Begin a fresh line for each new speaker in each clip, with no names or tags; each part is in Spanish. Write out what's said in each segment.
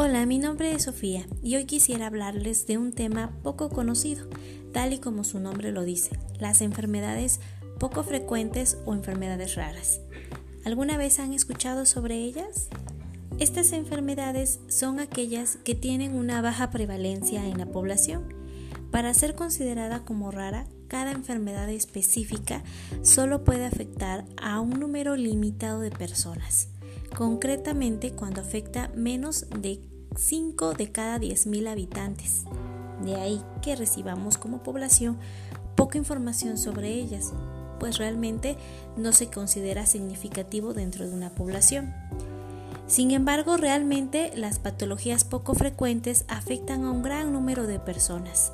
Hola, mi nombre es Sofía y hoy quisiera hablarles de un tema poco conocido, tal y como su nombre lo dice, las enfermedades poco frecuentes o enfermedades raras. ¿Alguna vez han escuchado sobre ellas? Estas enfermedades son aquellas que tienen una baja prevalencia en la población. Para ser considerada como rara, cada enfermedad específica solo puede afectar a un número limitado de personas concretamente cuando afecta menos de 5 de cada 10.000 habitantes. De ahí que recibamos como población poca información sobre ellas, pues realmente no se considera significativo dentro de una población. Sin embargo, realmente las patologías poco frecuentes afectan a un gran número de personas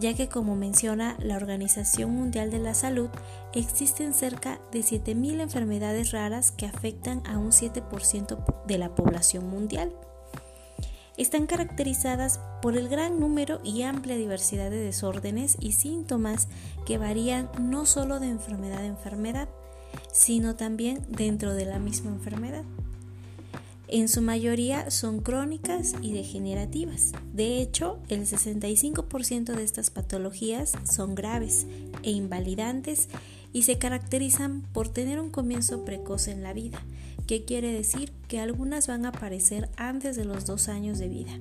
ya que como menciona la Organización Mundial de la Salud, existen cerca de 7.000 enfermedades raras que afectan a un 7% de la población mundial. Están caracterizadas por el gran número y amplia diversidad de desórdenes y síntomas que varían no solo de enfermedad a enfermedad, sino también dentro de la misma enfermedad. En su mayoría son crónicas y degenerativas. De hecho, el 65% de estas patologías son graves e invalidantes y se caracterizan por tener un comienzo precoz en la vida, que quiere decir que algunas van a aparecer antes de los dos años de vida.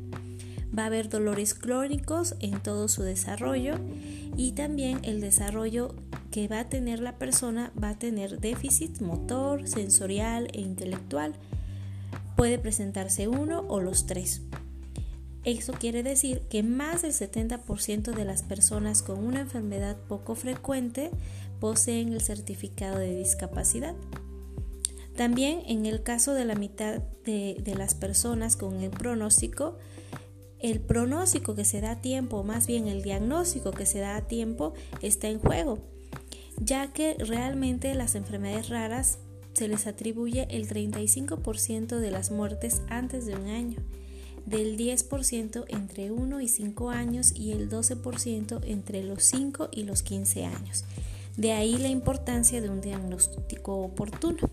Va a haber dolores crónicos en todo su desarrollo y también el desarrollo que va a tener la persona va a tener déficit motor, sensorial e intelectual puede presentarse uno o los tres. Eso quiere decir que más del 70% de las personas con una enfermedad poco frecuente poseen el certificado de discapacidad. También en el caso de la mitad de, las personas con el pronóstico, el pronóstico que se da a tiempo, más bien el diagnóstico que se da a tiempo, está en juego, ya que realmente las enfermedades raras se les atribuye el 35% de las muertes antes de un año, del 10% entre 1 y 5 años y el 12% entre los 5 y los 15 años. De ahí la importancia de un diagnóstico oportuno.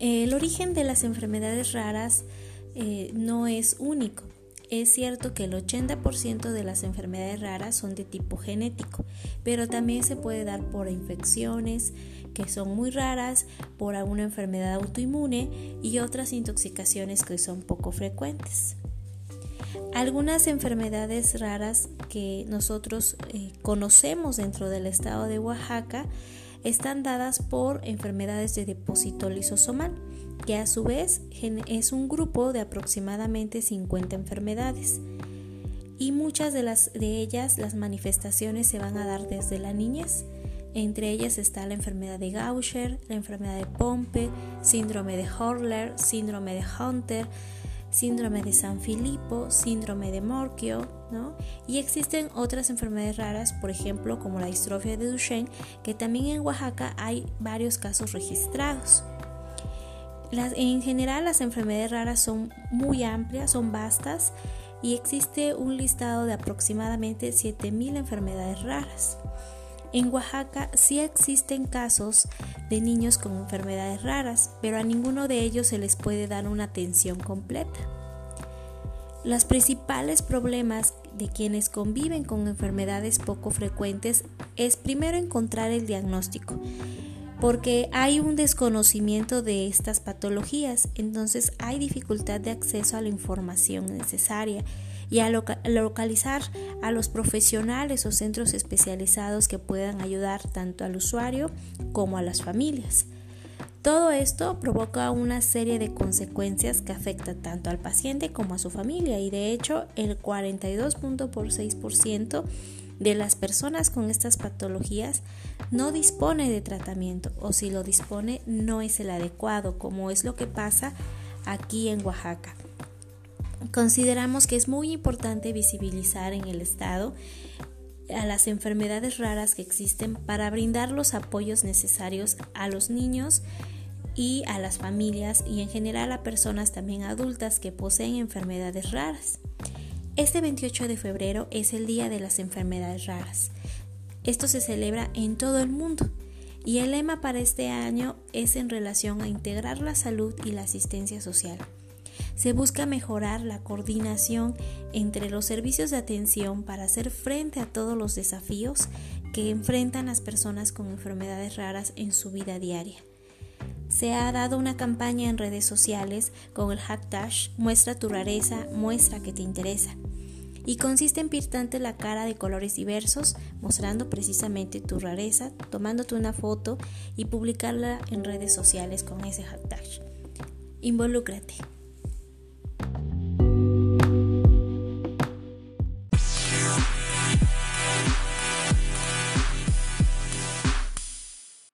El origen de las enfermedades raras eh, no es único. Es cierto que el 80% de las enfermedades raras son de tipo genético, pero también se puede dar por infecciones que son muy raras, por alguna enfermedad autoinmune y otras intoxicaciones que son poco frecuentes. Algunas enfermedades raras que nosotros eh, conocemos dentro del estado de Oaxaca están dadas por enfermedades de depósito lisosomal que a su vez es un grupo de aproximadamente 50 enfermedades. Y muchas de, las, de ellas, las manifestaciones se van a dar desde la niñez. Entre ellas está la enfermedad de Gaucher, la enfermedad de Pompe, síndrome de Horler, síndrome de Hunter, síndrome de San Filipo, síndrome de Morquio, ¿no? Y existen otras enfermedades raras, por ejemplo, como la distrofia de Duchenne, que también en Oaxaca hay varios casos registrados en general las enfermedades raras son muy amplias, son vastas y existe un listado de aproximadamente 7.000 enfermedades raras. En Oaxaca sí existen casos de niños con enfermedades raras, pero a ninguno de ellos se les puede dar una atención completa. Los principales problemas de quienes conviven con enfermedades poco frecuentes es primero encontrar el diagnóstico porque hay un desconocimiento de estas patologías, entonces hay dificultad de acceso a la información necesaria y a localizar a los profesionales o centros especializados que puedan ayudar tanto al usuario como a las familias. Todo esto provoca una serie de consecuencias que afectan tanto al paciente como a su familia y de hecho el 42.6% de las personas con estas patologías no dispone de tratamiento o si lo dispone no es el adecuado, como es lo que pasa aquí en Oaxaca. Consideramos que es muy importante visibilizar en el Estado a las enfermedades raras que existen para brindar los apoyos necesarios a los niños y a las familias y en general a personas también adultas que poseen enfermedades raras. Este 28 de febrero es el Día de las Enfermedades Raras. Esto se celebra en todo el mundo y el lema para este año es en relación a integrar la salud y la asistencia social. se busca mejorar la coordinación entre los servicios de atención para hacer frente a todos los desafíos que enfrentan las personas con enfermedades raras en su vida diaria. Se ha dado una campaña en redes sociales con el hashtag Muestra tu rareza, muestra que te interesa y consiste en pintarte la cara de colores diversos, mostrando precisamente tu rareza, tomándote una foto y publicarla en redes sociales con ese hashtag. Involúcrate.